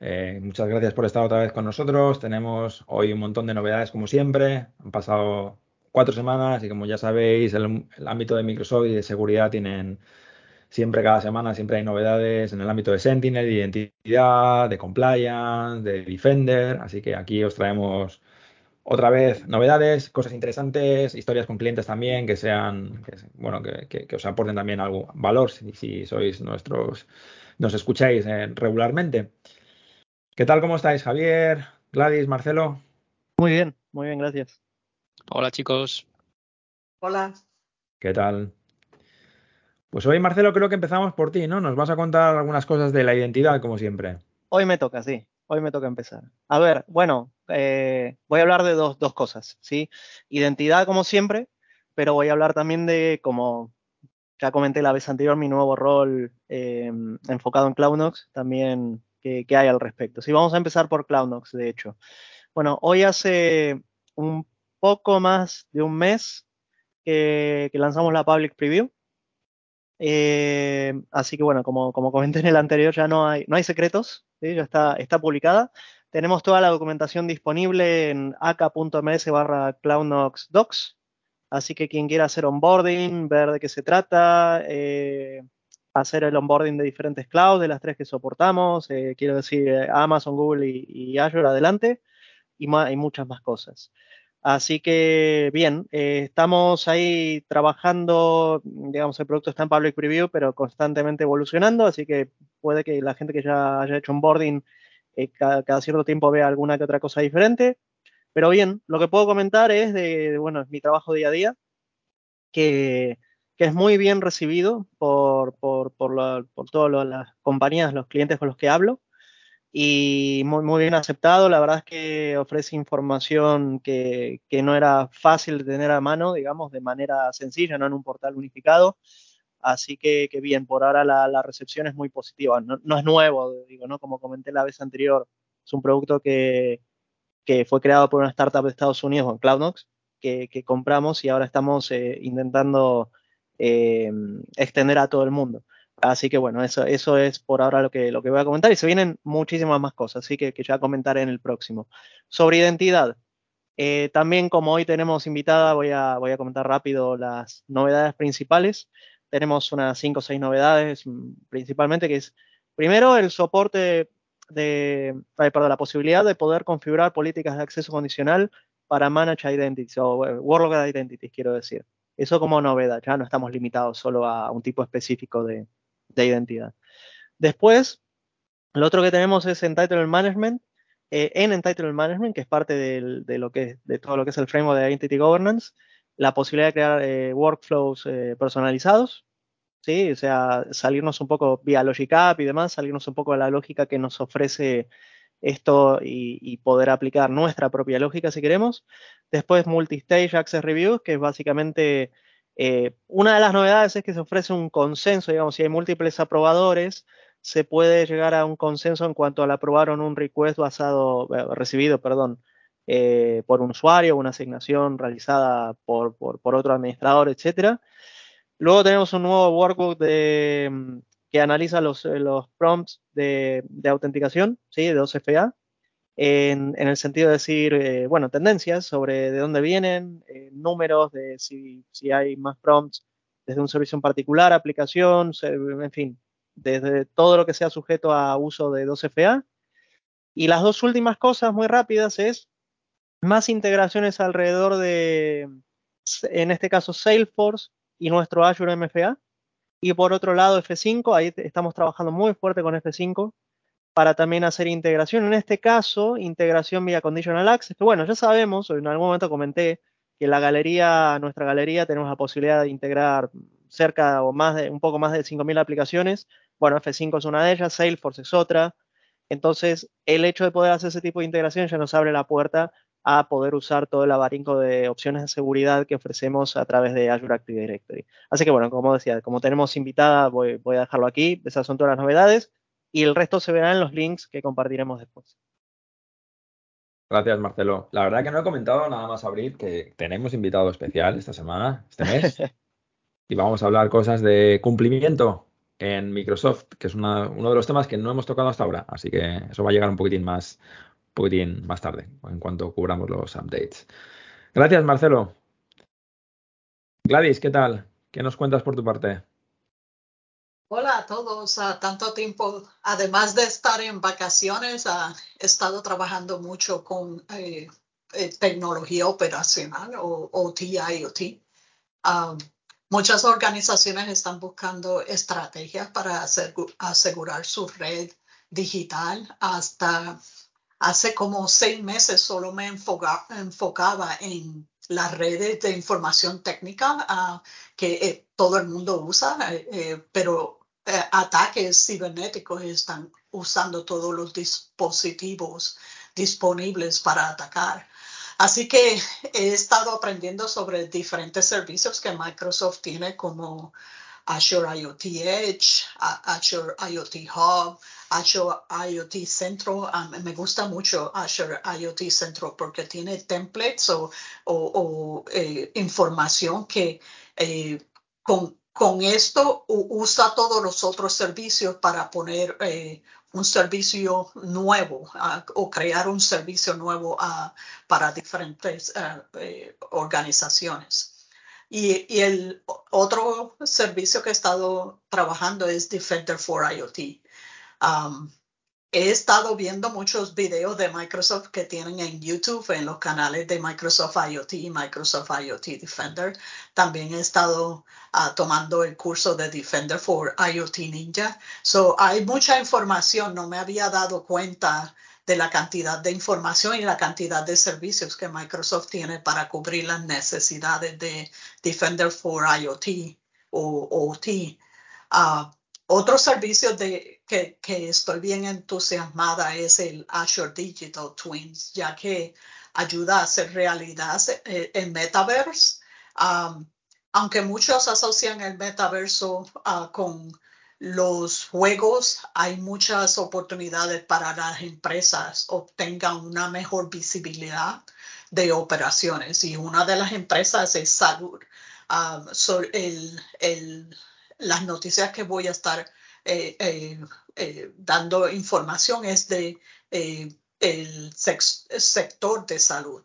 Eh, muchas gracias por estar otra vez con nosotros. Tenemos hoy un montón de novedades como siempre. Han pasado cuatro semanas y como ya sabéis, el, ámbito de Microsoft y de seguridad tienen siempre cada semana, siempre hay novedades en el ámbito de Sentinel, de identidad, de compliance, de Defender. Así que aquí os traemos otra vez novedades, cosas interesantes, historias con clientes también que sean, bueno, que, os aporten también algo valor si, sois nuestros, nos escucháis eh, regularmente. ¿Qué tal? ¿Cómo estáis, Javier, Gladys, Marcelo? Muy bien, muy bien, gracias. Hola, chicos. Hola. ¿Qué tal? Pues hoy, Marcelo, creo que empezamos por ti, ¿no? Nos vas a contar algunas cosas de la identidad, como siempre. Hoy me toca, sí. Hoy me toca empezar. A ver, bueno, eh, voy a hablar de dos, dos cosas, ¿sí? Identidad, como siempre, pero voy a hablar también de, como ya comenté la vez anterior, mi nuevo rol eh, enfocado en CloudNox, también que, hay al respecto. Sí, vamos a empezar por CloudNox, de hecho. Bueno, hoy hace un poco más de un mes que, lanzamos la Public Preview. Eh, así que bueno, como, comenté en el anterior, ya no hay, no hay secretos, ya está, publicada. Tenemos toda la documentación disponible en aka.ms barra CloudNox Docs. Así que quien quiera hacer onboarding, ver de qué se trata, eh, hacer el onboarding de diferentes clouds, de las tres que soportamos, eh, quiero decir eh, Amazon, Google y, Azure adelante, y, muchas más cosas. Así que bien, eh, estamos ahí trabajando, digamos, el producto está en public preview, pero constantemente evolucionando, así que puede que la gente que ya haya hecho onboarding cada, cada, cierto tiempo vea alguna que otra cosa diferente. Pero bien, lo que puedo comentar es de, bueno, mi trabajo día a día, que que es muy bien recibido por, por, por, por todas las compañías, los clientes con los que hablo, y muy, muy bien aceptado. La verdad es que ofrece información que, que, no era fácil de tener a mano, digamos, de manera sencilla, no en un portal unificado. Así que, que bien, por ahora la, la, recepción es muy positiva. No, no, es nuevo, digo, ¿no? Como comenté la vez anterior, es un producto que, que fue creado por una startup de Estados Unidos, CloudNox, que, que compramos y ahora estamos eh, intentando eh, extender a todo el mundo. Así que bueno, eso, eso es por ahora lo que, lo que voy a comentar y se vienen muchísimas más cosas, así que, que ya comentaré en el próximo. Sobre identidad, eh, también como hoy tenemos invitada, voy a, voy a comentar rápido las novedades principales. Tenemos unas 5 o 6 novedades mm, principalmente, que es primero el soporte de, perdón, la posibilidad de poder configurar políticas de acceso condicional para Manage Identities o eh, Workload Identities, quiero decir. Eso como novedad, ya no estamos limitados solo a un tipo específico de, identidad. Después, lo otro que tenemos es Entitlement Management. Eh, en Entitlement Management, que es parte de, lo que, de todo lo que es el framework de Identity Governance, la posibilidad de crear eh, workflows eh, personalizados, ¿sí? O sea, salirnos un poco vía Logic App y demás, salirnos un poco de la lógica que nos ofrece esto y, poder aplicar nuestra propia lógica si queremos. Después Multistage Access Reviews, que es básicamente eh, una de las novedades es que se ofrece un consenso, digamos, si hay múltiples aprobadores, se puede llegar a un consenso en cuanto al aprobaron un request basado, eh, recibido, perdón, eh, por un usuario, una asignación realizada por, por, otro administrador, etcétera. Luego tenemos un nuevo workbook de, que analiza los, eh, prompts de, autenticación, ¿sí? de 2FA, en, el sentido de decir, eh, bueno, tendencias sobre de dónde vienen, eh, números de si, si, hay más prompts desde un servicio en particular, aplicación, en fin, desde todo lo que sea sujeto a uso de 2FA. Y las dos últimas cosas muy rápidas es más integraciones alrededor de, en este caso, Salesforce y nuestro Azure MFA. Y por otro lado, F5, ahí estamos trabajando muy fuerte con F5 para también hacer integración. En este caso, integración vía Conditional Access, que bueno, ya sabemos, en algún momento comenté que la galería, nuestra galería, tenemos la posibilidad de integrar cerca o más de, un poco más de 5.000 aplicaciones. Bueno, F5 es una de ellas, Salesforce es otra. Entonces, el hecho de poder hacer ese tipo de integración ya nos abre la puerta a poder usar todo el abanico de opciones de seguridad que ofrecemos a través de Azure Active Directory. Así que bueno, como decía, como tenemos invitada, voy, voy a dejarlo aquí. Esas son todas las novedades y el resto se verá en los links que compartiremos después. Gracias, Marcelo. La verdad que no he comentado nada más abrir que tenemos invitado especial esta semana, este mes, y vamos a hablar cosas de cumplimiento en Microsoft, que es uno de los temas que no hemos tocado hasta ahora, así que eso va a llegar un poquitín más, poquitín más tarde, en cuanto cubramos los updates. Gracias, Marcelo. Gladys, ¿qué tal? ¿Qué nos cuentas por tu parte? Hola a todos, a tanto tiempo, además de estar en vacaciones, he estado trabajando mucho con eh, eh, tecnología operacional o OT, IoT. Um, muchas organizaciones están buscando estrategias para asegurar su red digital. Hasta hace como seis meses solo me enfocaba en las redes de información técnica uh, que eh, todo el mundo usa, pero eh, ataques cibernéticos están usando todos los dispositivos disponibles para atacar. Así que he estado aprendiendo sobre diferentes servicios que Microsoft tiene como Azure IoT Edge, Azure IoT Hub, Azure IoT Centro. me gusta mucho Azure IoT Centro porque tiene templates o, eh, información que eh, con esto usa todos los otros servicios para poner eh, un servicio nuevo o crear un servicio nuevo para diferentes organizaciones. Y, el otro servicio que he estado trabajando es Defender for IoT. Um, he estado viendo muchos videos de Microsoft que tienen en YouTube, en los canales de Microsoft IoT y Microsoft IoT Defender. También he estado uh, tomando el curso de Defender for IoT Ninja. So, hay mucha información, no me había dado cuenta de la cantidad de información y la cantidad de servicios que Microsoft tiene para cubrir las necesidades de Defender for IoT o OT. Otro servicio de, que, que, estoy bien entusiasmada es el Azure Digital Twins, ya que ayuda a hacer realidad eh, el metaverse. Um, aunque muchos asocian el metaverso uh, con los juegos, hay muchas oportunidades para las empresas obtengan una mejor visibilidad de operaciones y una de las empresas es salud. Um, el, el, las noticias que voy a estar eh, eh, eh, dando información es de el sector de salud.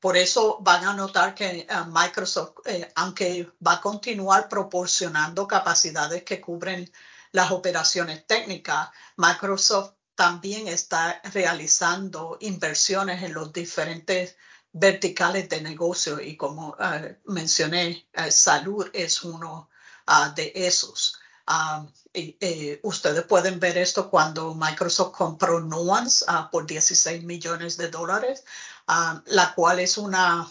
Por eso van a notar que Microsoft, aunque va a continuar proporcionando capacidades que cubren las operaciones técnicas, Microsoft también está realizando inversiones en los diferentes verticales de negocio y como mencioné, salud es uno Ah, de esos. Ah, ustedes pueden ver esto cuando Microsoft compró Nuance uh, por 16 millones de dólares, la cual es una,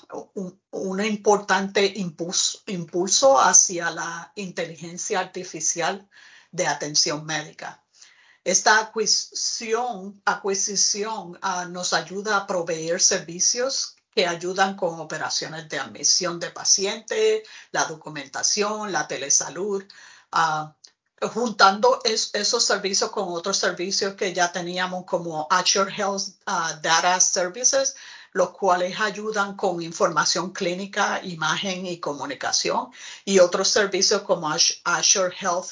un, importante impulso, impulso, hacia la inteligencia artificial de atención médica. Esta adquisición nos ayuda a proveer servicios que ayudan con operaciones de admisión de pacientes, la documentación, la telesalud, uh, juntando esos servicios con otros servicios que ya teníamos como Azure Health uh, Data Services, los cuales ayudan con información clínica, imagen y comunicación, y otros servicios como Azure Health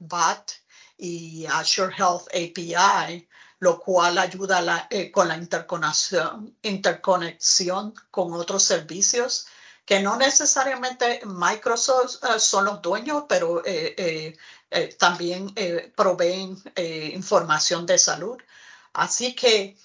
Bot y Azure Health API lo cual ayuda eh, con la interconexión, con otros servicios que no necesariamente Microsoft eh, son los dueños, pero eh, también proveen información de salud. Así que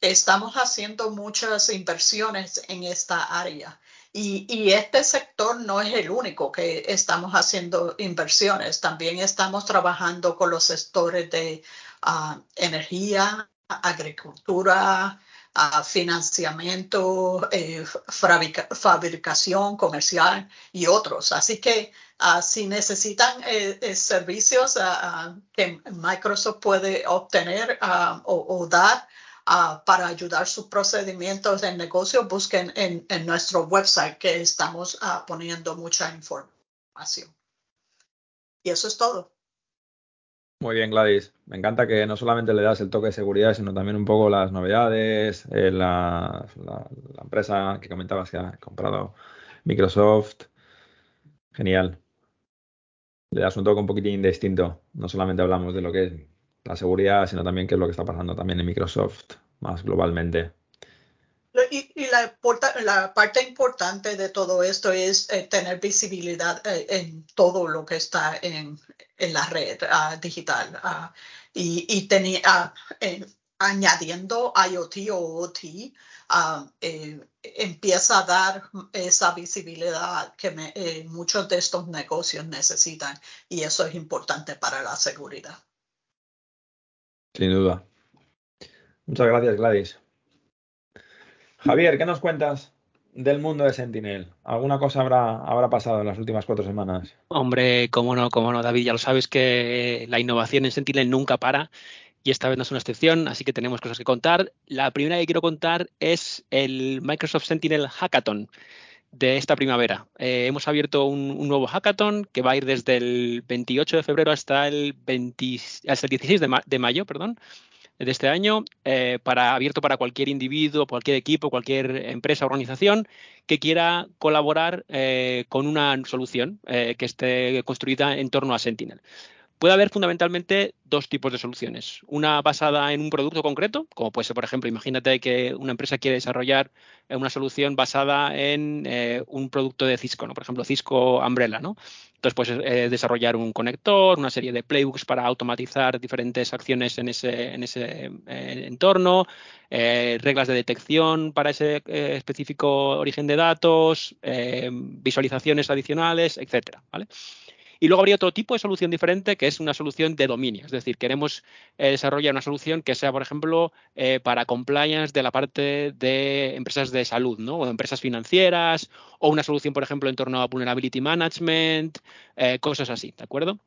estamos haciendo muchas inversiones en esta área. Y, este sector no es el único que estamos haciendo inversiones. También estamos trabajando con los sectores de energía, agricultura, financiamiento, eh, fabricación comercial y otros. Así que ah, si necesitan eh, servicios ah, que Microsoft puede obtener o, dar para ayudar sus procedimientos de negocio, busquen en, en nuestro website que estamos poniendo mucha información. Y eso es todo. Muy bien, Gladys. Me encanta que no solamente le das el toque de seguridad, sino también un poco las novedades, eh, la, empresa que comentabas que ha comprado Microsoft. Genial. Le das un toque un poquitín distinto. No solamente hablamos de lo que es la seguridad, sino también qué es lo que está pasando también en Microsoft más globalmente. Y, la, parte importante de todo esto es eh, tener visibilidad eh, en todo lo que está en, la red ah, digital. Ah, y ah, añadiendo IoT o OT, eh, empieza a dar esa visibilidad que muchos de estos negocios necesitan. Y eso es importante para la seguridad. Sin duda. Muchas gracias, Gladys. Javier, ¿qué nos cuentas del mundo de Sentinel? ¿Alguna cosa habrá, habrá pasado en las últimas cuatro semanas? Hombre, cómo no, cómo no, David, ya lo sabes que la innovación en Sentinel nunca para y esta vez no es una excepción, así que tenemos cosas que contar. La primera que quiero contar es el Microsoft Sentinel Hackathon de esta primavera. Eh, hemos abierto un, nuevo hackathon que va a ir desde el 28 de febrero hasta el, 20, hasta el 16 de, mayo, de este año, eh, para, abierto para cualquier individuo, cualquier equipo, cualquier empresa organización que quiera colaborar eh, con una solución que esté construida en torno a Sentinel. Puede haber fundamentalmente dos tipos de soluciones. Una basada en un producto concreto, como puede ser, por ejemplo, imagínate que una empresa quiere desarrollar una solución basada en un producto de Cisco, ¿no? por ejemplo, Cisco Umbrella. ¿no? Entonces, pues eh, desarrollar un conector, una serie de playbooks para automatizar diferentes acciones en ese, en ese eh, entorno, eh, reglas de detección para ese específico origen de datos, visualizaciones adicionales, etcétera. ¿vale? Y luego habría otro tipo de solución diferente que es una solución de dominio. Es decir, queremos eh, desarrollar una solución que sea, por ejemplo, eh, para compliance de la parte de empresas de salud, ¿no? O empresas financieras, o una solución, por ejemplo, en torno a vulnerability management, eh, cosas así, ¿de acuerdo?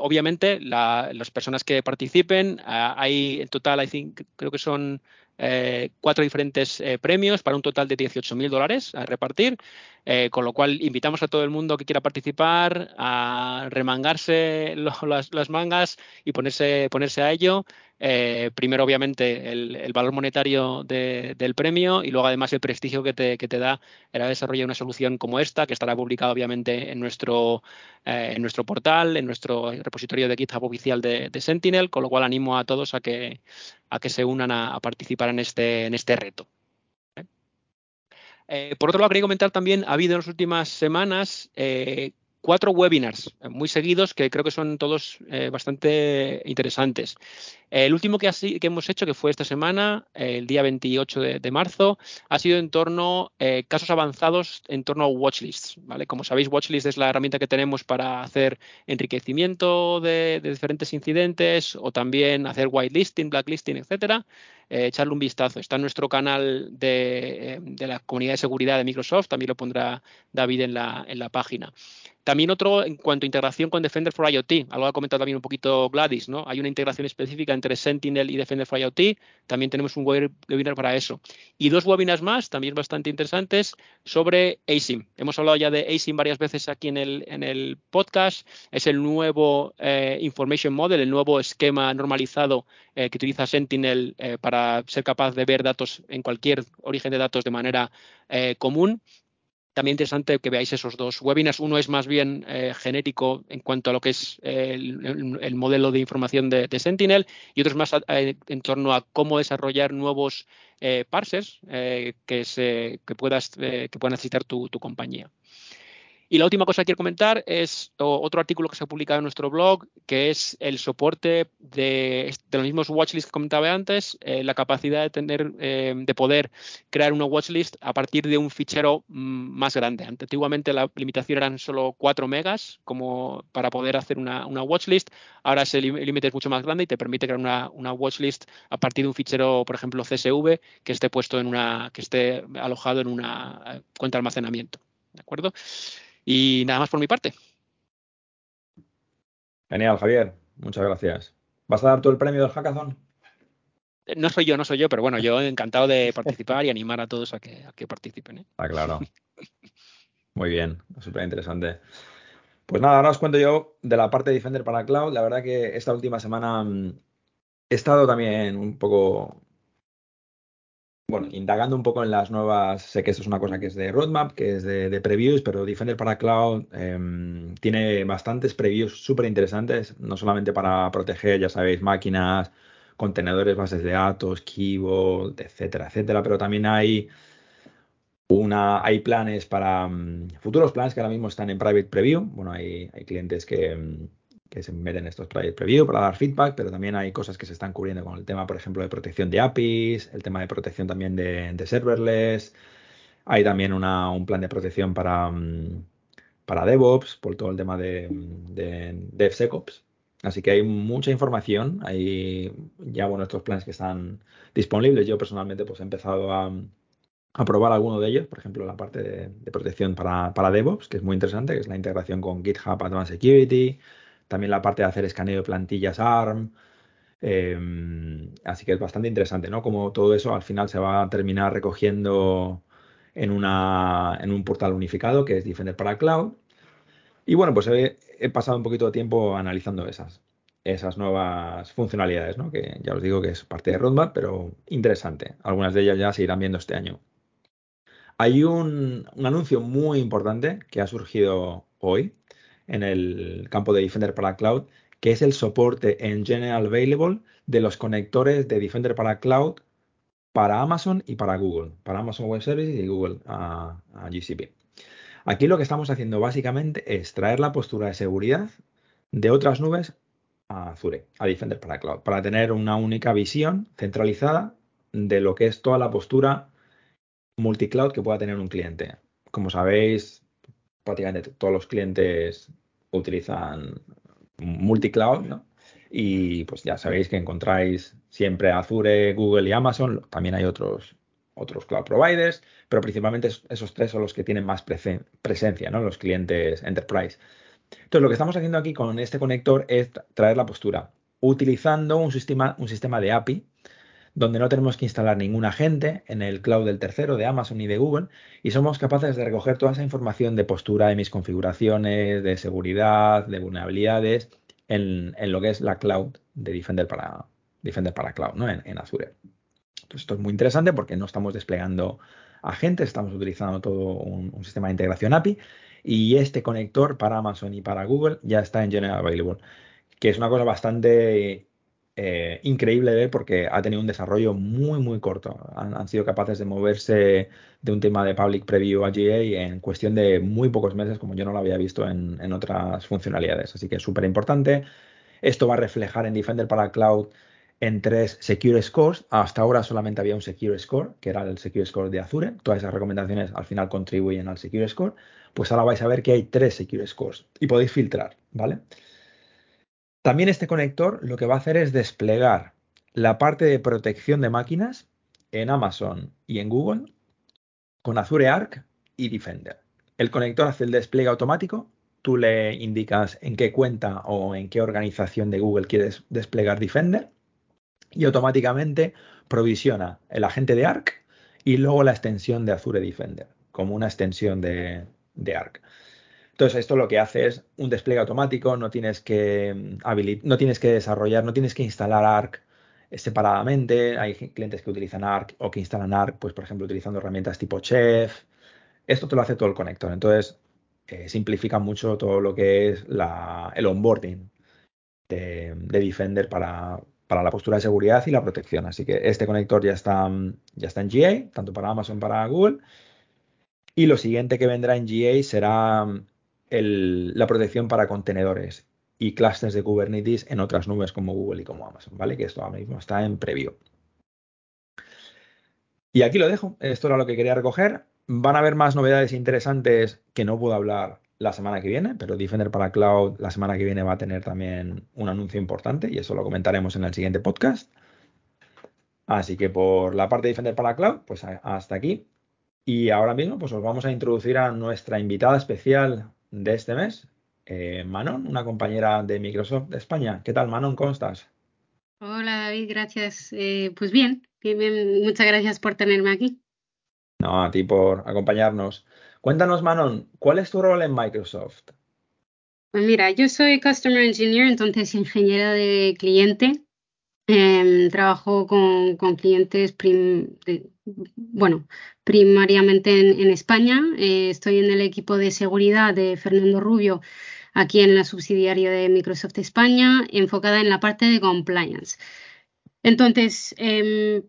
obviamente, las personas que participen, ah, hay en total, creo que son cuatro diferentes premios para un total de 18.000 dólares a repartir, eh, con lo cual invitamos a todo el mundo que quiera participar a remangarse las, mangas y ponerse, ponerse a ello. primero, obviamente, el, valor monetario del premio y luego, además, el prestigio que te, que te da el desarrollar una solución como esta, que estará publicada, obviamente, en nuestro, en nuestro portal, en nuestro repositorio de GitHub oficial de, de Sentinel, con lo cual animo a todos a que, a que se unan a, participar en este, en este reto. Eh, por otro lado, quería comentar también, ha habido en las últimas semanas eh, cuatro webinars muy seguidos que creo que son todos eh, bastante interesantes. El último que, hemos hecho, que fue esta semana, el día 28 de, marzo, ha sido en torno a eh, casos avanzados en torno a watchlists. ¿vale? Como sabéis, watchlist es la herramienta que tenemos para hacer enriquecimiento de, diferentes incidentes o también hacer whitelisting, blacklisting, etcétera. Eh, echarle un vistazo. Está en nuestro canal de, la comunidad de seguridad de Microsoft, también lo pondrá David en la, en la página. También otro en cuanto a integración con Defender for IoT, algo ha comentado también un poquito Gladys, ¿no? Hay una integración específica Sentinel y Defender for IoT, también tenemos un webinar para eso. Y dos webinars más, también bastante interesantes, sobre ASIM. Hemos hablado ya de ASIM varias veces aquí en el, en el podcast, es el nuevo eh, Information Model, el nuevo esquema normalizado eh, que utiliza Sentinel eh, para ser capaz de ver datos en cualquier origen de datos de manera común también interesante que veáis esos dos webinars. Uno es más bien eh, genérico en cuanto a lo que es el, modelo de información de, Sentinel y otro es más eh, en torno a cómo desarrollar nuevos eh, parsers que, se, que, puedas, que pueda necesitar tu, compañía. Y la última cosa que quiero comentar es otro artículo que se ha publicado en nuestro blog, que es el soporte de, los mismos watchlists que comentaba antes, eh, la capacidad de tener, eh, de poder crear una watchlist a partir de un fichero mm, más grande. Antiguamente la limitación eran solo 4 megas como para poder hacer una, watchlist. Ahora ese límite es mucho más grande y te permite crear una, una watchlist a partir de un fichero, por ejemplo, CSV, que esté puesto en una, que esté alojado en una eh, cuenta de almacenamiento. ¿De acuerdo? Y nada más por mi parte. Genial, Javier. Muchas gracias. ¿Vas a dar tú el premio del hackathon? Eh, no soy yo, no soy yo, pero bueno, yo encantado de participar y animar a todos a que, a que participen. ¿eh? Ah, claro. Muy bien, súper interesante. Pues nada, ahora os cuento yo de la parte de Defender para Cloud. La verdad que esta última semana mm, he estado también un poco bueno, indagando un poco en las nuevas, sé que esto es una cosa que es de roadmap, que es de, previews, pero Defender para Cloud em, tiene bastantes previews súper interesantes, no solamente para proteger, ya sabéis, máquinas, contenedores, bases de datos, keyboard, etcétera, etcétera, pero también hay una, hay planes para mm, futuros planes que ahora mismo están en private preview. Bueno, hay, hay clientes que, mm, que se meten en estos private preview para dar feedback, pero también hay cosas que se están cubriendo con el tema, por ejemplo, de protección de APIs, el tema de protección también de, serverless. Hay también un plan de protección para, mm, para DevOps, por todo el tema de, de DevSecOps. Así que hay mucha información. Hay ya bueno, estos planes que están disponibles. Yo personalmente pues he empezado a, probar alguno de ellos, por ejemplo, la parte de, protección para, para, DevOps, que es muy interesante, que es la integración con GitHub Advanced Security, también la parte de hacer escaneo de plantillas ARM. Em, así que es bastante interesante, ¿no? Como todo eso al final se va a terminar recogiendo en, una, en un portal unificado que es Defender para Cloud. Y bueno, pues he, pasado un poquito de tiempo analizando esas, esas nuevas funcionalidades, ¿no? Que ya os digo que es parte de roadmap, pero interesante. Algunas de ellas ya se irán viendo este año. Hay un, un anuncio muy importante que ha surgido hoy, en el campo de Defender para Cloud, que es el soporte en General Available de los conectores de Defender para Cloud para Amazon y para Google, para Amazon Web Services y Google a, GCP. Aquí lo que estamos haciendo básicamente es traer la postura de seguridad de otras nubes a Azure, a Defender para Cloud, para tener una única visión centralizada de lo que es toda la postura multicloud que pueda tener un cliente. Como sabéis, prácticamente todos los clientes utilizan multicloud, ¿no? Y pues ya sabéis que encontráis siempre Azure, Google y Amazon. También hay otros, otros cloud providers, pero principalmente esos tres son los que tienen más presencia, ¿no? Los clientes enterprise. Entonces, lo que estamos haciendo aquí con este conector es traer la postura utilizando un sistema, un sistema de API donde no tenemos que instalar ningún agente en el cloud del tercero, de Amazon y de Google, y somos capaces de recoger toda esa información de postura de mis configuraciones, de seguridad, de vulnerabilidades, en, lo que es la cloud de Defender para, Defender para Cloud, ¿no? en, Azure. Entonces, esto es muy interesante porque no estamos desplegando agentes, estamos utilizando todo un, sistema de integración API y este conector para Amazon y para Google ya está en General Available, que es una cosa bastante eh, increíble ver porque ha tenido un desarrollo muy, muy corto. Han, sido capaces de moverse de un tema de Public Preview a GA en cuestión de muy pocos meses, como yo no lo había visto en, otras funcionalidades. Así que es súper importante. Esto va a reflejar en Defender para Cloud en tres Secure Scores. Hasta ahora solamente había un Secure Score, que era el Secure Score de Azure. Todas esas recomendaciones al final contribuyen al Secure Score. Pues ahora vais a ver que hay tres Secure Scores y podéis filtrar, ¿vale? También este conector lo que va a hacer es desplegar la parte de protección de máquinas en Amazon y en Google con Azure Arc y Defender. El conector hace el despliegue automático, tú le indicas en qué cuenta o en qué organización de Google quieres desplegar Defender y automáticamente provisiona el agente de Arc y luego la extensión de Azure Defender como una extensión de, Arc. Entonces, esto lo que hace es un despliegue automático, no tienes que, mm, no tienes que desarrollar, no tienes que instalar Arc separadamente. Hay clientes que utilizan Arc o que instalan Arc, pues por ejemplo, utilizando herramientas tipo Chef. Esto te lo hace todo el conector. Entonces, eh, simplifica mucho todo lo que es el onboarding de, Defender para, la postura de seguridad y la protección. Así que este conector ya está, ya está en GA, tanto para Amazon como para Google. Y lo siguiente que vendrá en GA será la protección para contenedores y clusters de Kubernetes en otras nubes como Google y como Amazon, ¿vale? Que esto ahora mismo está en preview. Y aquí lo dejo. Esto era lo que quería recoger. Van a haber más novedades interesantes que no puedo hablar la semana que viene, pero Defender para Cloud la semana que viene va a tener también un anuncio importante y eso lo comentaremos en el siguiente podcast. Así que por la parte de Defender para Cloud, pues hasta aquí. Y ahora mismo pues os vamos a introducir a nuestra invitada especial de este mes, eh, Manon, una compañera de Microsoft de España. ¿Qué tal, Manon? ¿Cómo estás? Hola, David, gracias. Eh, pues bien, muchas gracias por tenerme aquí. No, a ti por acompañarnos. Cuéntanos, Manon, ¿cuál es tu rol en Microsoft? Pues mira, yo soy Customer Engineer, entonces ingeniera de cliente. Em, trabajo con, clientes, bueno, primariamente en, España. Eh, estoy en el equipo de seguridad de Fernando Rubio, aquí en la subsidiaria de Microsoft España, enfocada en la parte de compliance. Entonces, em,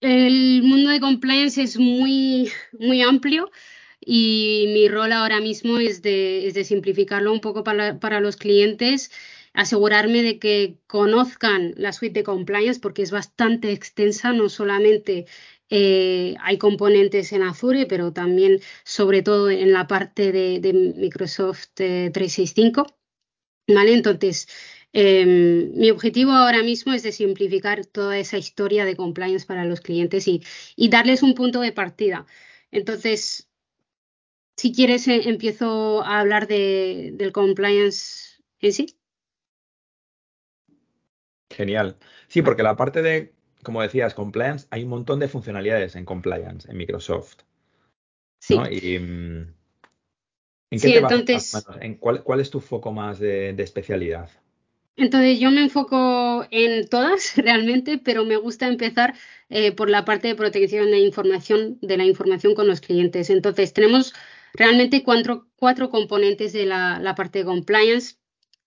el mundo de compliance es muy, muy amplio y mi rol ahora mismo es de, simplificarlo un poco para, los clientes, asegurarme de que conozcan la suite de compliance porque es bastante extensa, no solamente eh, hay componentes en Azure, pero también sobre todo en la parte de, Microsoft 365. Eh, ¿Vale? Entonces, Em, mi objetivo ahora mismo es de simplificar toda esa historia de compliance para los clientes y, darles un punto de partida. Entonces, si quieres, eh, empiezo a hablar de, del compliance en sí. Genial. Sí, porque la parte de, como decías, compliance, hay un montón de funcionalidades en compliance en Microsoft. Sí. Y, mm, ¿En qué entonces, ¿En cuál, cuál, es tu foco más de especialidad? Entonces yo me enfoco en todas realmente, pero me gusta empezar eh, por la parte de protección de información, de la información con los clientes. Entonces tenemos realmente cuatro, cuatro componentes de la, parte de compliance.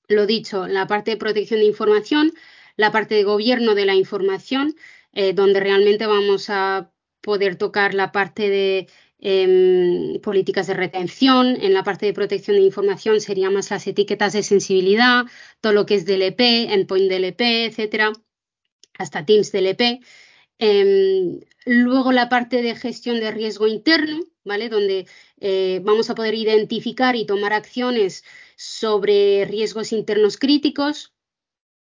Lo dicho, la parte de protección de información, la parte de gobierno de la información, eh, donde realmente vamos a poder tocar la parte de Em, políticas de retención, en la parte de protección de información serían más las etiquetas de sensibilidad, todo lo que es DLP, endpoint DLP, etcétera, hasta Teams DLP. Em, luego la parte de gestión de riesgo interno, ¿vale? Donde eh, vamos a poder identificar y tomar acciones sobre riesgos internos críticos,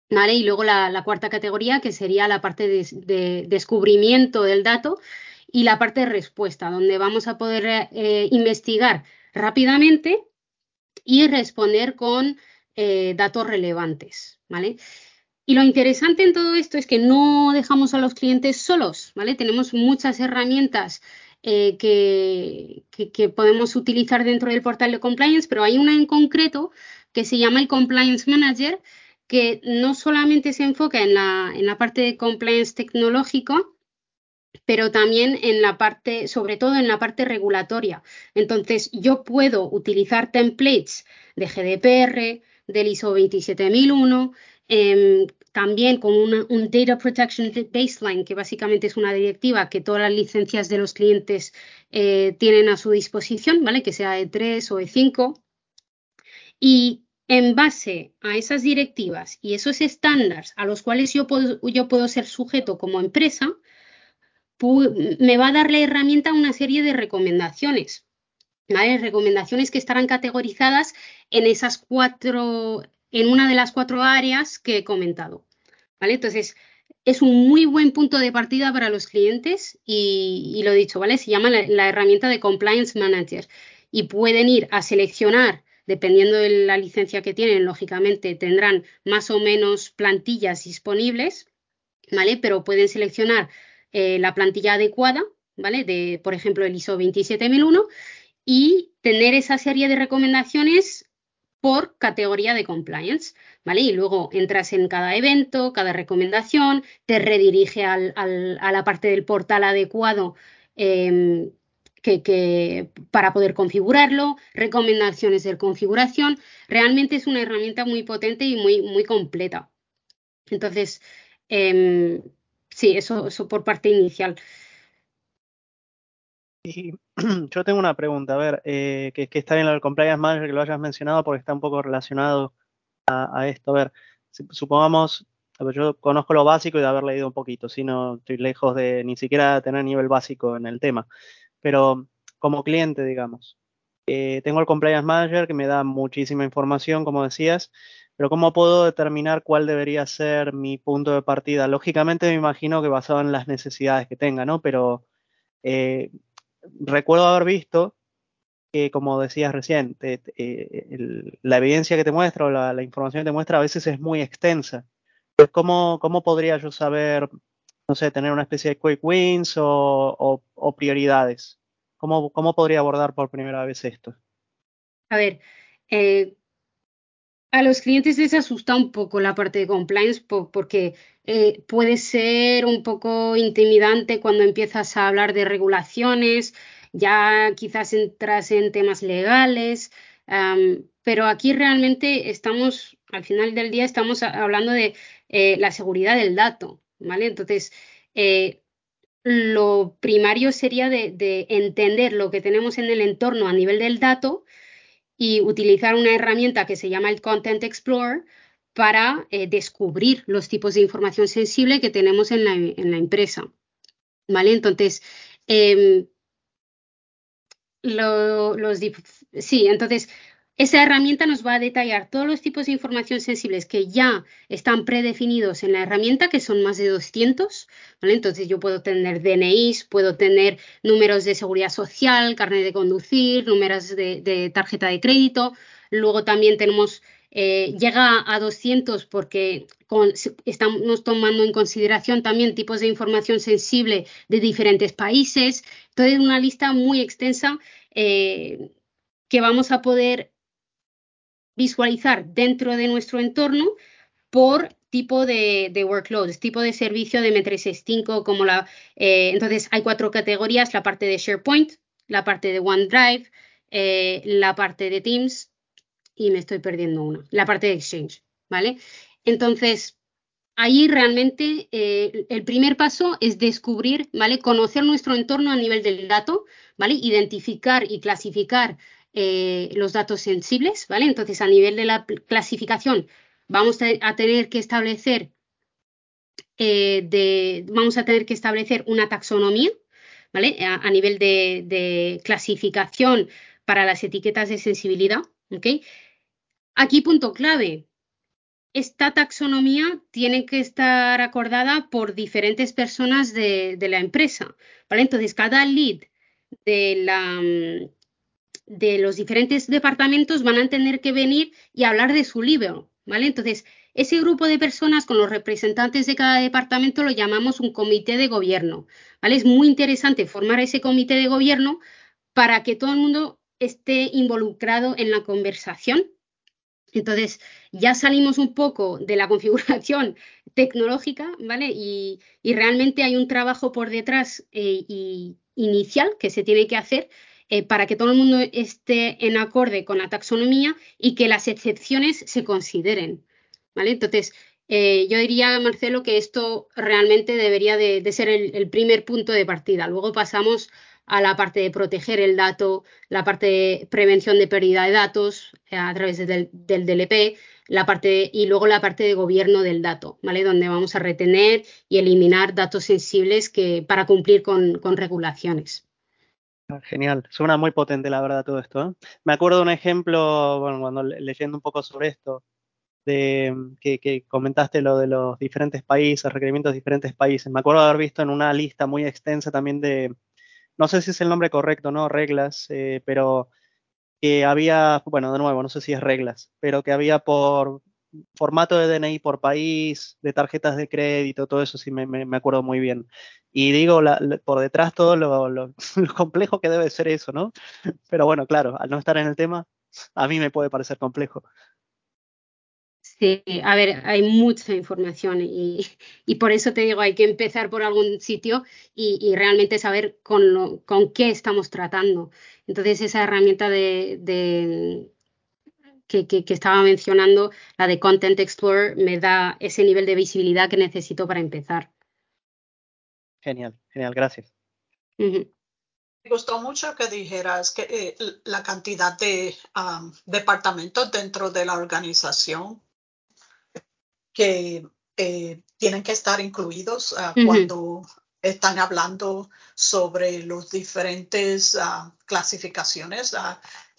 ¿vale? Y luego la, cuarta categoría, que sería la parte de descubrimiento del dato, y la parte de respuesta, donde vamos a poder eh, investigar rápidamente y responder con eh, datos relevantes, ¿vale? Y lo interesante en todo esto es que no dejamos a los clientes solos, ¿vale? Tenemos muchas herramientas eh, que, que, podemos utilizar dentro del portal de compliance, pero hay una en concreto que se llama el Compliance Manager, que no solamente se enfoca en la, en la parte de compliance tecnológico, pero también en la parte, sobre todo en la parte regulatoria. Entonces, yo puedo utilizar templates de GDPR, del ISO 27001, em, también con un Data Protection Baseline, que básicamente es una directiva que todas las licencias de los clientes eh, tienen a su disposición, ¿vale? Que sea E3 o E5. Y en base a esas directivas y esos estándares a los cuales yo puedo ser sujeto como empresa, me va a dar la herramienta una serie de recomendaciones. Recomendaciones que estarán categorizadas en esas cuatro, en una de las cuatro áreas que he comentado. ¿vale? Entonces, es un muy buen punto de partida para los clientes y, lo dicho, ¿vale? Se llama la, herramienta de Compliance Manager y pueden ir a seleccionar, dependiendo de la licencia que tienen, lógicamente tendrán más o menos plantillas disponibles, ¿vale? Pero pueden seleccionar eh, la plantilla adecuada, ¿vale? De, por ejemplo, el ISO 27001 y tener esa serie de recomendaciones por categoría de compliance, ¿vale? Y luego entras en cada evento, cada recomendación, te redirige a la parte del portal adecuado em, que, para poder configurarlo, recomendaciones de configuración. Realmente es una herramienta muy potente y muy, muy completa. Entonces, em, Sí, eso, eso por parte inicial. Y yo tengo una pregunta, a ver, eh, que, que, está bien lo compliance manager que lo hayas mencionado porque está un poco relacionado a, esto. A ver, supongamos, yo conozco lo básico y de haber leído un poquito, si no estoy lejos de ni siquiera tener nivel básico en el tema, pero como cliente, digamos, eh, tengo el compliance manager que me da muchísima información, como decías, pero ¿cómo puedo determinar cuál debería ser mi punto de partida? Lógicamente me imagino que basado en las necesidades que tenga, ¿no? Pero eh, recuerdo haber visto que, como decías recién, eh, la evidencia que te muestra o la, información que te muestra a veces es muy extensa. ¿Cómo, ¿Cómo podría yo saber, no sé, tener una especie de quick wins o, prioridades? ¿Cómo, ¿Cómo podría abordar por primera vez esto? A ver, eh, a los clientes les asusta un poco la parte de compliance porque eh, puede ser un poco intimidante cuando empiezas a hablar de regulaciones, ya quizás entras en temas legales, pero aquí realmente estamos, al final del día, estamos hablando de eh, la seguridad del dato, ¿vale? Entonces, eh, lo primario sería de entender lo que tenemos en el entorno a nivel del dato y utilizar una herramienta que se llama el Content Explorer para eh, descubrir los tipos de información sensible que tenemos en la, empresa. ¿Vale? Entonces, em, los, sí, entonces esa herramienta nos va a detallar todos los tipos de información sensibles que ya están predefinidos en la herramienta, que son más de 200. ¿vale? Entonces yo puedo tener DNIs, puedo tener números de seguridad social, carnet de conducir, números de, tarjeta de crédito. Luego también tenemos, eh, llega a 200 porque estamos tomando en consideración también tipos de información sensible de diferentes países. Entonces, una lista muy extensa eh, que vamos a poder visualizar dentro de nuestro entorno por tipo de, de workloads, tipo de servicio de M365, como la... Eh, entonces, hay cuatro categorías, la parte de SharePoint, la parte de OneDrive, eh, la parte de Teams y me estoy perdiendo una, la parte de Exchange, ¿vale? Entonces, ahí realmente eh, el primer paso es descubrir, ¿vale? Conocer nuestro entorno a nivel del dato, ¿vale? Identificar y clasificar eh, los datos sensibles, ¿vale? Entonces, a nivel de la clasificación, vamos a tener que establecer eh, vamos a tener que establecer una taxonomía, ¿vale? A, nivel de, clasificación para las etiquetas de sensibilidad, ¿ok? Aquí punto clave. Esta taxonomía tiene que estar acordada por diferentes personas de, de la empresa, ¿vale? Entonces, cada lead de la, de los diferentes departamentos van a tener que venir y hablar de su libro, ¿vale? Entonces, ese grupo de personas con los representantes de cada departamento lo llamamos un comité de gobierno, ¿vale? Es muy interesante formar ese comité de gobierno para que todo el mundo esté involucrado en la conversación. Entonces, ya salimos un poco de la configuración tecnológica, ¿vale? Y, realmente hay un trabajo por detrás eh, y inicial que se tiene que hacer eh, para que todo el mundo esté en acorde con la taxonomía y que las excepciones se consideren. ¿vale? Entonces, eh, yo diría, Marcelo, que esto realmente debería de, ser el, primer punto de partida. Luego pasamos a la parte de proteger el dato, la parte de prevención de pérdida de datos eh, a través del, DLP, la parte y luego la parte de gobierno del dato, ¿vale? Donde vamos a retener y eliminar datos sensibles que, para cumplir con regulaciones. Genial, suena muy potente la verdad todo esto. ¿eh? Me acuerdo un ejemplo, bueno, cuando leyendo un poco sobre esto, de que, comentaste lo de los diferentes países, requerimientos de diferentes países. Me acuerdo de haber visto en una lista muy extensa también de, no sé si es el nombre correcto, ¿no? Reglas, eh, pero que había, bueno, de nuevo, no sé si es reglas, pero que había por formato de DNI por país, de tarjetas de crédito, todo eso sí me, acuerdo muy bien. Y digo, por detrás todo lo, complejo que debe ser eso, ¿no? Pero bueno, claro, al no estar en el tema, a mí me puede parecer complejo. Sí, a ver, hay mucha información y, por eso te digo, hay que empezar por algún sitio y, realmente saber con, con qué estamos tratando. Entonces, esa herramienta de que, estaba mencionando, la de Content Explorer, me da ese nivel de visibilidad que necesito para empezar. Genial, genial, gracias. gustó mucho que dijeras que eh, la cantidad de um, departamentos dentro de la organización que eh, tienen que estar incluidos uh, cuando están hablando sobre los diferentes uh, clasificaciones.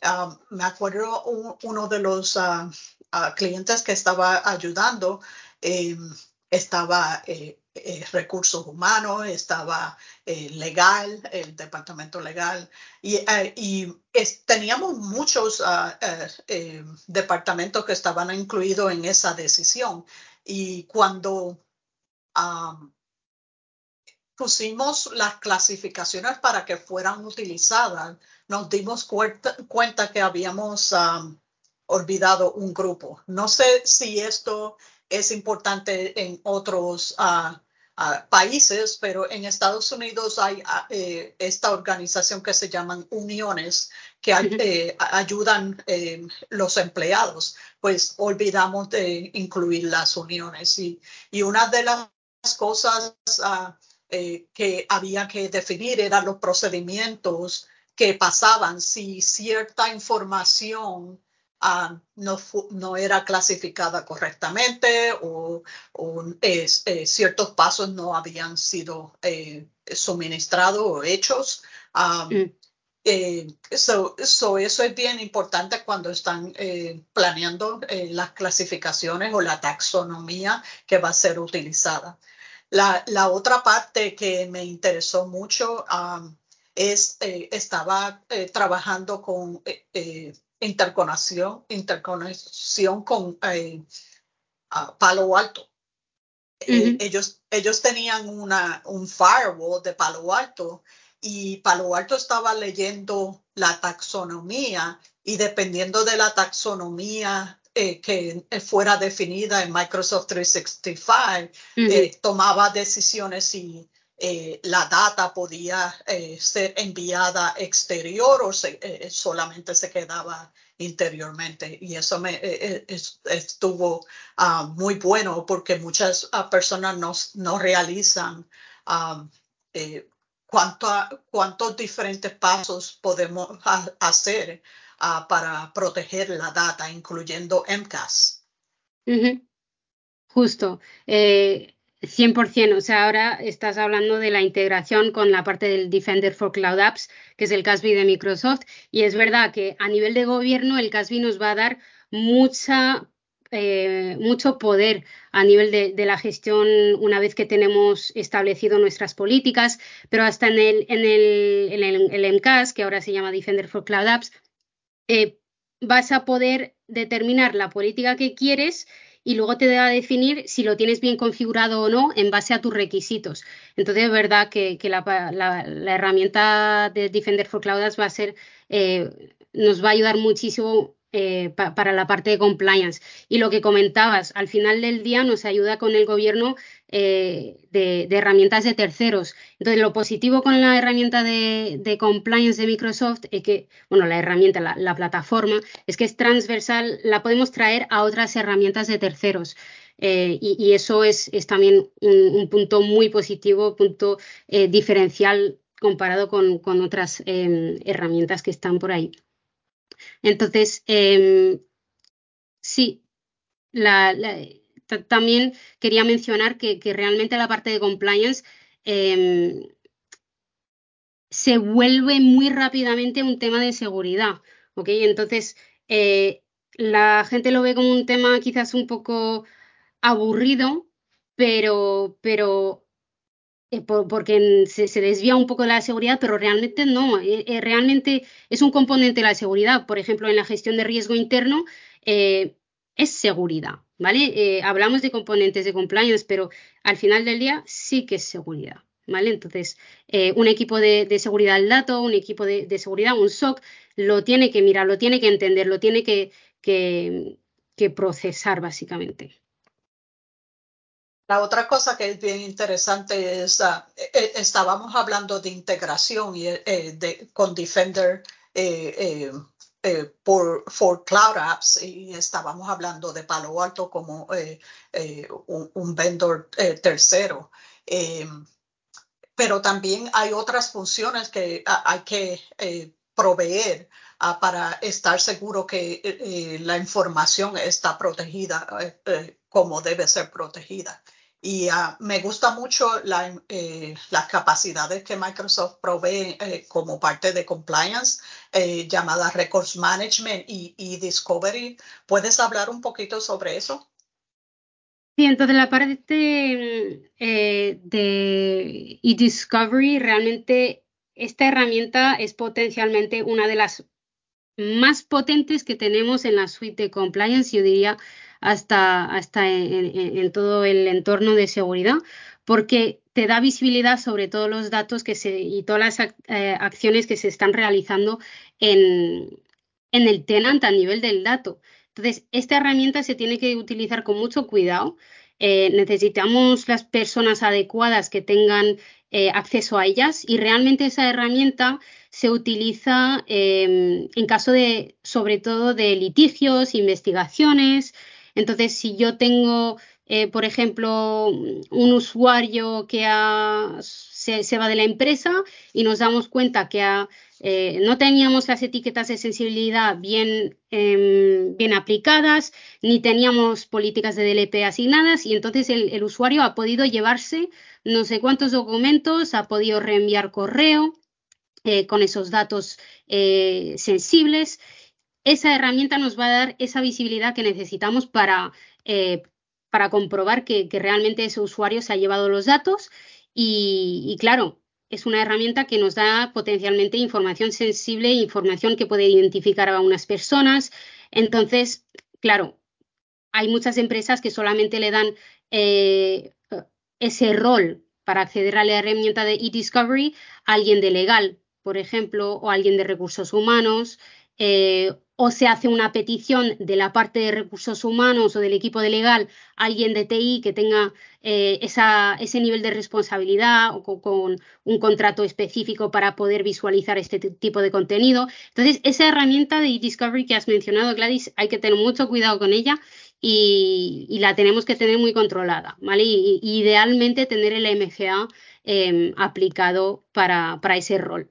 Uh, me acuerdo un, uno de los clientes que estaba ayudando eh, estaba eh, eh, recursos humanos, estaba eh, legal, el departamento legal, y, es, teníamos muchos uh, departamentos que estaban incluidos en esa decisión. Y cuando pusimos las clasificaciones para que fueran utilizadas, nos dimos cuenta, cuenta que habíamos um, olvidado un grupo. No sé si esto es importante en otros uh, uh, países, pero en Estados Unidos hay uh, eh, esta organización que se llaman uniones que eh, ayudan eh, los empleados. Pues olvidamos de incluir las uniones y, y una de las cosas eh, que había que definir eran los procedimientos que pasaban si cierta información Uh, no, no, era clasificada correctamente o, o eh, eh, ciertos pasos no habían sido eh, suministrados o hechos. Um, mm. so, so eso es bien importante cuando están planeando las clasificaciones o la taxonomía que va a ser utilizada. La, la otra parte que me interesó mucho um, es, estaba trabajando con interconexión, interconexión con eh, Palo Alto. Uh -huh. eh, ellos, ellos tenían una, un firewall de Palo Alto y Palo Alto estaba leyendo la taxonomía y dependiendo de la taxonomía eh, que fuera definida en Microsoft 365, uh -huh. tomaba decisiones si eh, la data podía eh, ser enviada exterior o se, eh, solamente se quedaba interiormente. Y eso me eh, estuvo uh, muy bueno porque muchas uh, personas no, no realizan um, cuánto, cuántos diferentes pasos podemos hacer uh, para proteger la data, incluyendo MCAS. Justo. Eh, 100%, o sea, ahora estás hablando de la integración con la parte del Defender for Cloud Apps, que es el CASB de Microsoft, y es verdad que a nivel de gobierno el CASB nos va a dar mucha, eh, mucho poder a nivel de, de, la gestión una vez que tenemos establecido nuestras políticas, pero hasta en el, en el, en el, el MCAS, que ahora se llama Defender for Cloud Apps, eh, vas a poder determinar la política que quieres y luego te va a definir si lo tienes bien configurado o no en base a tus requisitos. Entonces, es verdad que, la, herramienta de Defender for Cloud va a ser, eh, nos va a ayudar muchísimo eh, pa, para la parte de compliance. Y lo que comentabas, al final del día nos ayuda con el gobierno eh, de, herramientas de terceros. Entonces, lo positivo con la herramienta de, compliance de Microsoft es que, bueno, la herramienta, la, la, plataforma, es que es transversal, la podemos traer a otras herramientas de terceros. Eh, y, eso es, es también un, un, punto muy positivo, punto diferencial comparado con, con otras em, herramientas que están por ahí. Entonces, eh, sí, también quería mencionar que, realmente la parte de compliance eh, se vuelve muy rápidamente un tema de seguridad, ¿ok? Entonces, eh, la gente lo ve como un tema quizás un poco aburrido, pero, pero eh, por, porque se, desvía un poco de la seguridad, pero realmente no, eh, eh, realmente es un componente de la seguridad. Por ejemplo, en la gestión de riesgo interno es seguridad, ¿vale? Hablamos de componentes de compliance, pero al final del día sí que es seguridad. ¿Vale? Entonces, un equipo de, seguridad del dato, un equipo de, seguridad, un SOC, lo tiene que mirar, lo tiene que entender, lo tiene que procesar, básicamente. La otra cosa que es bien interesante es, uh, eh, estábamos hablando de integración y, eh, de, con Defender eh, por, for Cloud Apps y estábamos hablando de Palo Alto como un, un, vendor tercero. pero también hay otras funciones que hay que eh, proveer ah, para estar seguro que eh, la información está protegida como debe ser protegida. Y uh, me gusta mucho eh, las capacidades que Microsoft provee eh, como parte de compliance, eh, llamada Records Management y, y, Discovery. ¿Puedes hablar un poquito sobre eso? Sí, entonces la parte eh, de eDiscovery, realmente esta herramienta es potencialmente una de las más potentes que tenemos en la suite de compliance, yo diría hasta, hasta en, todo el entorno de seguridad, porque te da visibilidad sobre todos los datos que se, y todas las eh, acciones que se están realizando en, en el tenant a nivel del dato. Entonces, esta herramienta se tiene que utilizar con mucho cuidado. Eh, necesitamos las personas adecuadas que tengan eh, acceso a ellas y realmente esa herramienta se utiliza em, en caso de, sobre todo, de litigios, investigaciones, entonces, si yo tengo, eh, por ejemplo, un usuario que se, va de la empresa y nos damos cuenta que eh, no teníamos las etiquetas de sensibilidad bien, em, aplicadas, ni teníamos políticas de DLP asignadas, y entonces el, usuario ha podido llevarse no sé cuántos documentos, ha podido reenviar correo. Eh, con esos datos sensibles esa herramienta nos va a dar esa visibilidad que necesitamos para, eh, para comprobar que, realmente ese usuario se ha llevado los datos y, claro, es una herramienta que nos da potencialmente información sensible, información que puede identificar a unas personas. Entonces, claro, hay muchas empresas que solamente le dan eh, ese rol para acceder a la herramienta de e-discovery a alguien de legal, por ejemplo, o alguien de recursos humanos, eh, o se hace una petición de la parte de recursos humanos o del equipo de legal, alguien de TI que tenga eh, ese nivel de responsabilidad o con, un contrato específico para poder visualizar este tipo de contenido. Entonces, esa herramienta de Discovery que has mencionado, Gladys, hay que tener mucho cuidado con ella y, la tenemos que tener muy controlada, ¿vale? Idealmente tener el MGA em, aplicado para, para ese rol.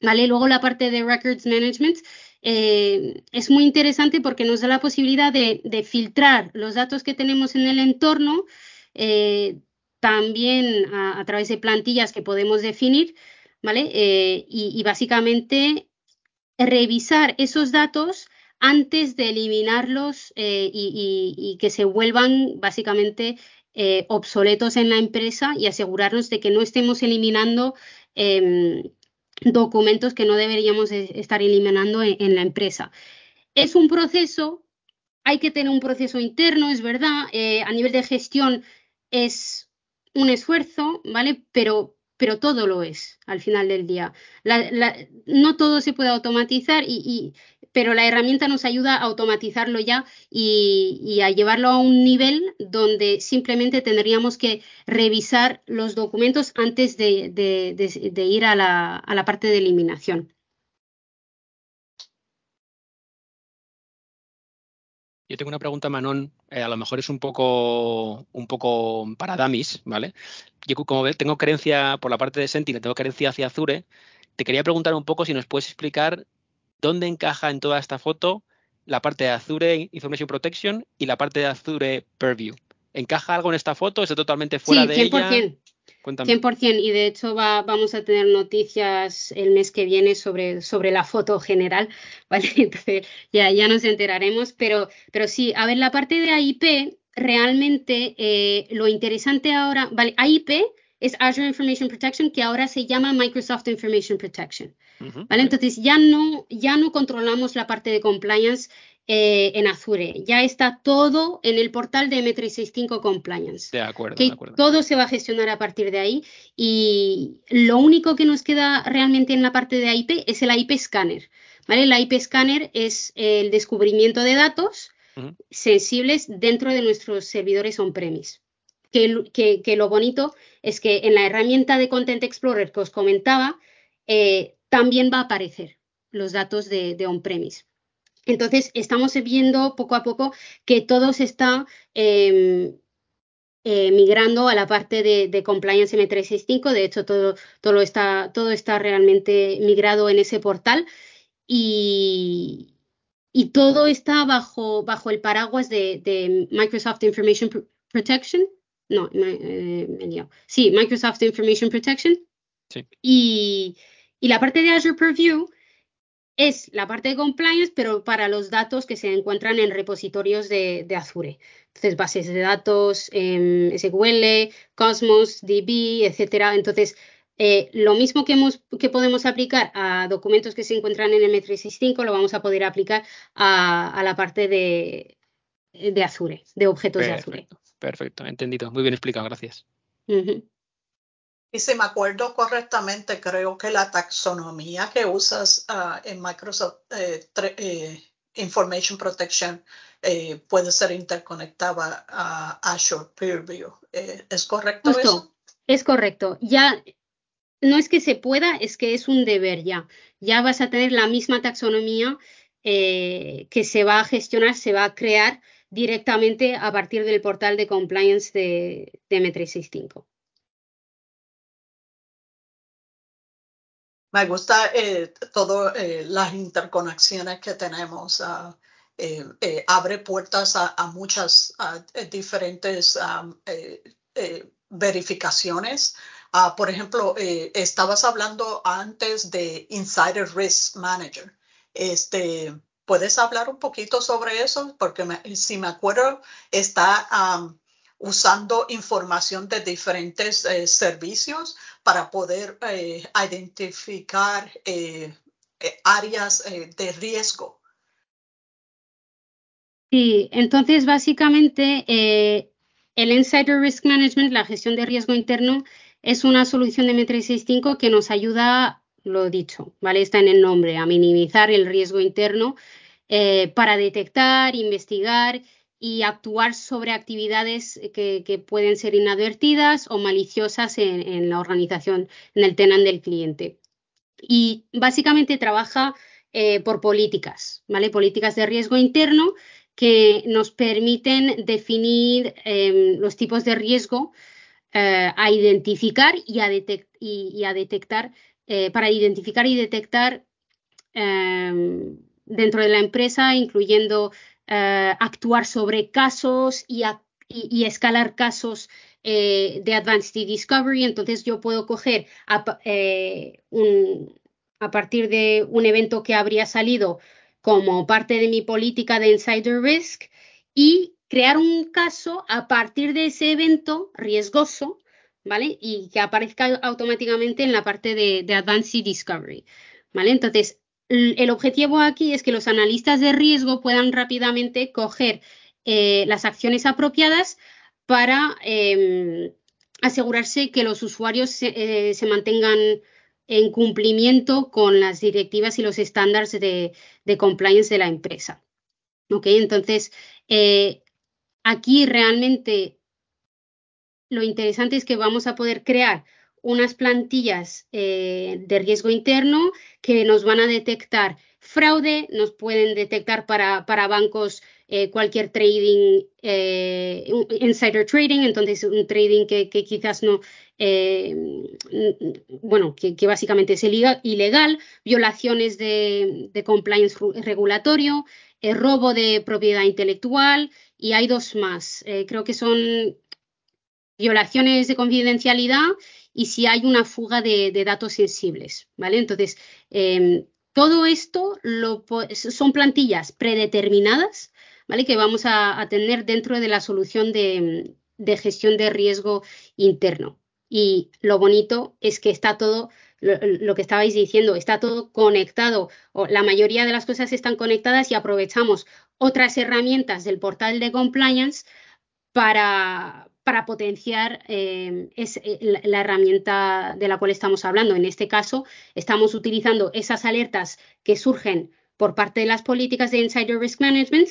¿Vale? Luego la parte de Records Management eh, es muy interesante porque nos da la posibilidad de, filtrar los datos que tenemos en el entorno, eh, también a, través de plantillas que podemos definir, ¿vale? Eh, y, básicamente revisar esos datos antes de eliminarlos y, que se vuelvan básicamente obsoletos en la empresa y asegurarnos de que no estemos eliminando em, documentos que no deberíamos estar eliminando en, la empresa. Es un proceso, hay que tener un proceso interno, es verdad, eh, a nivel de gestión es un esfuerzo, ¿vale? Pero, pero todo lo es al final del día. no todo se puede automatizar pero la herramienta nos ayuda a automatizarlo ya y, a llevarlo a un nivel donde simplemente tendríamos que revisar los documentos antes de, ir a la, parte de eliminación. Yo tengo una pregunta, Manon, eh, a lo mejor es un poco, un poco para Damis, ¿vale? Yo como tengo creencia por la parte de Sentinel, tengo creencia hacia Azure, te quería preguntar un poco si nos puedes explicar ¿dónde encaja en toda esta foto la parte de Azure Information Protection y la parte de Azure Purview? ¿Encaja algo en esta foto? ¿Está totalmente fuera de ella? 100%, y de hecho vamos a tener noticias el mes que viene sobre, sobre la foto general, ¿vale? Entonces ya, ya nos enteraremos, pero, pero sí, a ver, la parte de AIP, realmente eh, lo interesante ahora, ¿vale? AIP es Azure Information Protection, que ahora se llama Microsoft Information Protection. ¿vale? Entonces ya no, ya no controlamos la parte de compliance eh, en Azure. Ya está todo en el portal de M365 Compliance. De acuerdo, de acuerdo. Todo se va a gestionar a partir de ahí y lo único que nos queda realmente en la parte de IP es el IP Scanner. ¿vale? El IP Scanner es el descubrimiento de datos sensibles dentro de nuestros servidores on-premise que, lo bonito es que en la herramienta de Content Explorer que os comentaba, eh, también va a aparecer los datos de, on-premise. Entonces, estamos viendo poco a poco que todo se está em, eh, migrando a la parte de, compliance M365. De hecho, todo, todo, está, todo está realmente migrado en ese portal y, y todo está bajo, bajo el paraguas de, Microsoft Information Protection. No, eh, sí, Microsoft Information Protection. Sí. Y, y la parte de Azure Purview es la parte de compliance, pero para los datos que se encuentran en repositorios de, Azure. Entonces, bases de datos, SQL, Cosmos, DB, etcétera. Entonces, eh, lo mismo que, que, podemos aplicar a documentos que se encuentran en M365, lo vamos a poder aplicar a, la parte de, de, Azure, de objetos de Azure. Perfecto, entendido. Muy bien explicado, gracias. Y si me acuerdo correctamente, creo que la taxonomía que usas ah, en Microsoft eh, eh, Information Protection eh, puede ser interconectada a Azure Purview. ¿Es correcto eso? Es correcto. Ya no es que se pueda, es que es un deber ya. Ya vas a tener la misma taxonomía que se va a gestionar, se va a crear directamente a partir del portal de compliance de, de M365. Me gusta eh, todas eh, las interconexiones que tenemos. Ah, eh, eh, abre puertas a, muchas diferentes verificaciones. Ah, por ejemplo, estabas hablando antes de Insider Risk Manager. Este, ¿Puedes hablar un poquito sobre eso? Porque si me acuerdo, está usando información de diferentes eh, servicios para poder eh, identificar eh, áreas de riesgo. Sí, entonces básicamente el Insider Risk Management, la gestión de riesgo interno, es una solución de M365 que nos ayuda, lo dicho, ¿vale? Está en el nombre, a minimizar el riesgo interno para detectar, investigar y actuar sobre actividades que, pueden ser inadvertidas o maliciosas en, la organización, en el tenant del cliente. Y básicamente trabaja eh, por políticas, ¿vale? Políticas de riesgo interno que nos permiten definir em, los tipos de riesgo eh, a identificar y a, detectar, eh, para identificar y detectar em, dentro de la empresa, incluyendo eh, actuar sobre casos y, escalar casos eh, de Advanced Discovery. Entonces yo puedo coger eh, a, partir de un evento que habría salido como parte de mi política de Insider Risk y crear un caso a partir de ese evento riesgoso, ¿vale? Y que aparezca automáticamente en la parte de, de Advanced Discovery. Entonces, el objetivo aquí es que los analistas de riesgo puedan rápidamente coger eh, las acciones apropiadas para em, asegurarse que los usuarios se, eh, mantengan en cumplimiento con las directivas y los estándares de, compliance de la empresa. Entonces, eh, aquí realmente lo interesante es que vamos a poder crear unas plantillas eh, de riesgo interno que nos van a detectar fraude, nos pueden detectar para, para bancos eh, cualquier trading, eh, insider trading, entonces un trading que, quizás no, bueno, que, básicamente es ilegal, violaciones de, de compliance regulatorio, robo de propiedad intelectual y hay dos más. creo que son violaciones de confidencialidad y si hay una fuga de, datos sensibles, ¿vale? Entonces, em, todo esto son plantillas predeterminadas, ¿vale? Que vamos a, tener dentro de la solución de, gestión de riesgo interno. Y lo bonito es que está todo, lo, que estabais diciendo, está todo conectado, la mayoría de las cosas están conectadas y aprovechamos otras herramientas del portal de compliance para, para potenciar eh, eh, la, herramienta de la cual estamos hablando. En este caso, estamos utilizando esas alertas que surgen por parte de las políticas de Insider Risk Management.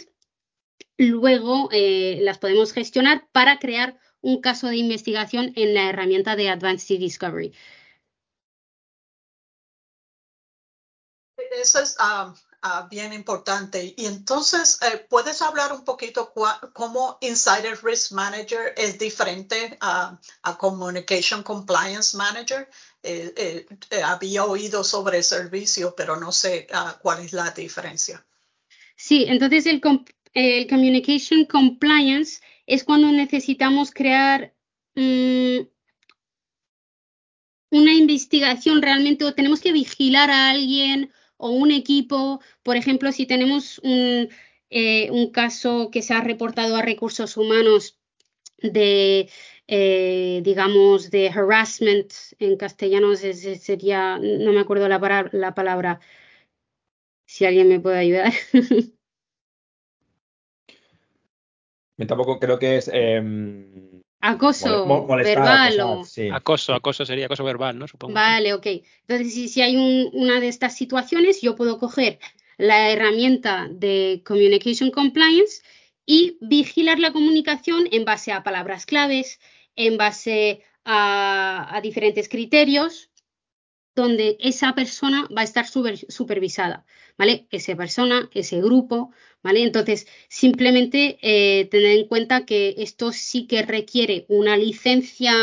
Luego eh, las podemos gestionar para crear un caso de investigación en la herramienta de Advanced Discovery. Eso es, um, ah, bien importante. Y entonces, eh, ¿puedes hablar un poquito cómo Insider Risk Manager es diferente a, Communication Compliance Manager? Eh, eh, había oído sobre el servicio, pero no sé ah, cuál es la diferencia. Sí, entonces el, Communication Compliance es cuando necesitamos crear mm, una investigación realmente o tenemos que vigilar a alguien o un equipo, por ejemplo, si tenemos un, eh, caso que se ha reportado a recursos humanos de, eh, digamos, de harassment, en castellano sería, no me acuerdo la, la palabra, si alguien me puede ayudar. tampoco creo que es em, Acoso verbal o... Acoso, acoso sería acoso verbal, ¿no? Supongo. Vale, ok. Entonces, si, si hay una de estas situaciones, yo puedo coger la herramienta de Communication Compliance y vigilar la comunicación en base a palabras claves, en base a, diferentes criterios, donde esa persona va a estar supervisada, ¿vale? Esa persona, ese grupo, ¿vale? Entonces, simplemente eh, tener en cuenta que esto sí que requiere una licencia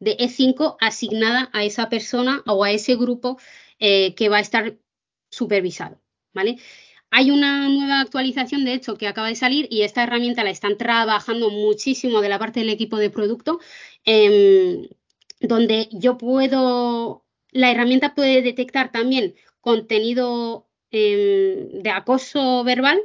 de E5 asignada a esa persona o a ese grupo eh, que va a estar supervisado, ¿vale? Hay una nueva actualización, de hecho, que acaba de salir y esta herramienta la están trabajando muchísimo de la parte del equipo de producto, em, donde yo puedo, la herramienta puede detectar también contenido em, de acoso verbal,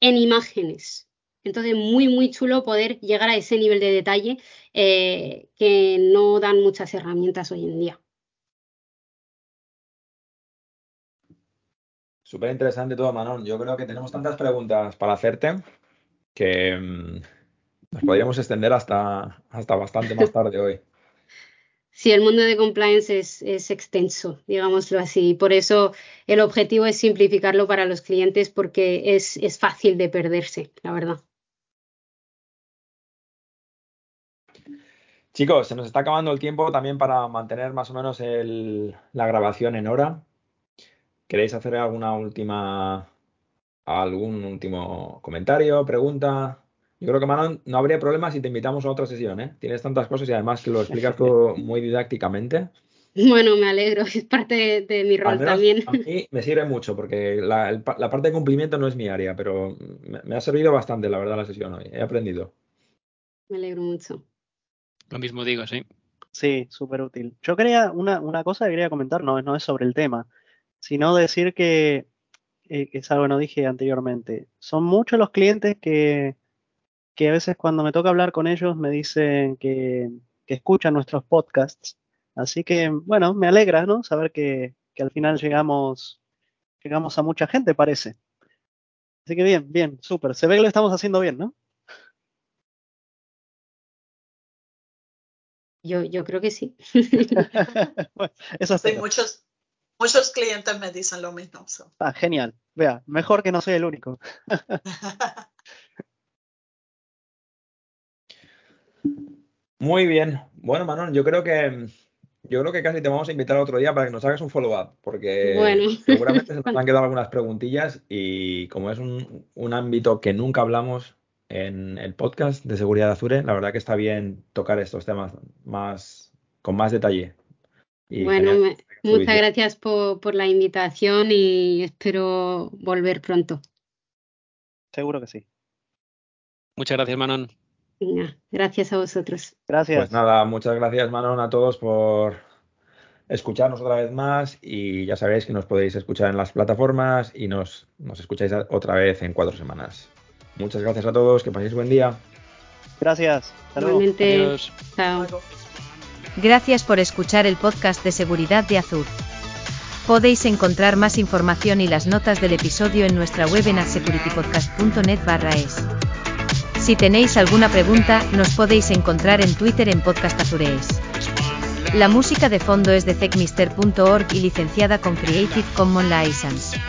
en imágenes. Entonces, muy, muy chulo poder llegar a ese nivel de detalle eh, que no dan muchas herramientas hoy en día. Súper interesante todo, Manon. Yo creo que tenemos tantas preguntas para hacerte que mm, nos podríamos extender hasta, hasta bastante más tarde hoy. Sí, el mundo de compliance es, extenso, digámoslo así. Por eso el objetivo es simplificarlo para los clientes porque es, fácil de perderse, la verdad. Chicos, se nos está acabando el tiempo también para mantener más o menos la grabación en hora. ¿Queréis hacer alguna última, algún último comentario, pregunta? Yo creo que, Manon, no habría problema si te invitamos a otra sesión, ¿eh? Tienes tantas cosas y además que lo explicas todo muy didácticamente. Bueno, me alegro, es parte de, mi rol también. A mí me sirve mucho porque la, parte de cumplimiento no es mi área, pero me, ha servido bastante, la verdad, la sesión hoy. He aprendido. Me alegro mucho. Lo mismo digo, sí. Sí, súper útil. Yo quería, una, una, cosa que quería comentar, no, no es sobre el tema, sino decir que, eh, que es algo que no dije anteriormente. Son muchos los clientes que que a veces cuando me toca hablar con ellos me dicen que, escuchan nuestros podcasts. Así que, bueno, me alegra, ¿no? Saber que, al final llegamos, llegamos a mucha gente, parece. Así que bien, bien, súper. Se ve que lo estamos haciendo bien, ¿no? Yo, yo creo que sí. eso sí, muchos, muchos clientes me dicen lo mismo. Ah, genial. Vea, mejor que no soy el único. Muy bien. Bueno, Manon, yo creo que yo creo que casi te vamos a invitar otro día para que nos hagas un follow-up, porque seguramente se nos han quedado algunas preguntillas y como es un, ámbito que nunca hablamos en el podcast de seguridad de Azure, la verdad que está bien tocar estos temas más con más detalle. bueno, muchas gracias por, por la invitación y espero volver pronto. Seguro que sí. Muchas gracias, Manon gracias a vosotros. Gracias. Pues nada, muchas gracias Manon a todos por escucharnos otra vez más y ya sabéis que nos podéis escuchar en las plataformas y nos, nos escucháis otra vez en cuatro semanas. Muchas gracias a todos, que paséis buen día. Gracias. Gracias por escuchar el podcast de seguridad de Azur. Podéis encontrar más información y las notas del episodio en nuestra web en adsecuritypodcast.net barra es. Si tenéis alguna pregunta, nos podéis encontrar en Twitter en Podcast Azurees. La música de fondo es de techmister.org y licenciada con Creative Commons License.